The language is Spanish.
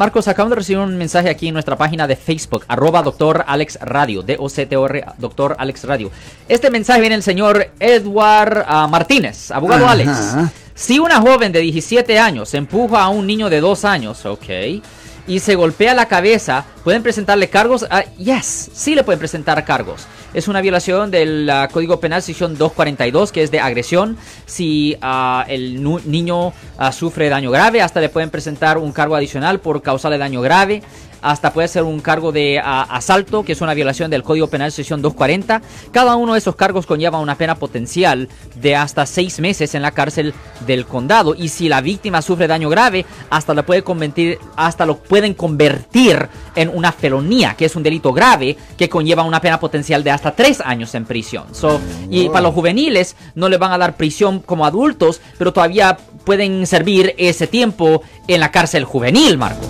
Marcos, acabamos de recibir un mensaje aquí en nuestra página de Facebook, arroba doctor Alex Radio, D-O-C-T-O-R, doctor Alex Radio. Este mensaje viene del señor Edward ah, Martínez, abogado Ajá. Alex. Si una joven de 17 años empuja a un niño de 2 años, ok, y se golpea la cabeza, ¿pueden presentarle cargos? Ah, yes, sí le pueden presentar cargos. Es una violación del ah, Código Penal sección 242, que es de agresión. Si ah, el niño sufre daño grave, hasta le pueden presentar un cargo adicional por causarle daño grave. Hasta puede ser un cargo de asalto, que es una violación del Código Penal sección 240. Cada uno de esos cargos conlleva una pena potencial de hasta seis meses en la cárcel del condado. Y si la víctima sufre daño grave, hasta lo puede convertir, hasta lo pueden convertir en una felonía, que es un delito grave que conlleva una pena potencial de hasta tres años en prisión. So, y para los juveniles no le van a dar prisión como adultos, pero todavía pueden servir ese tiempo en la cárcel juvenil, Marcos.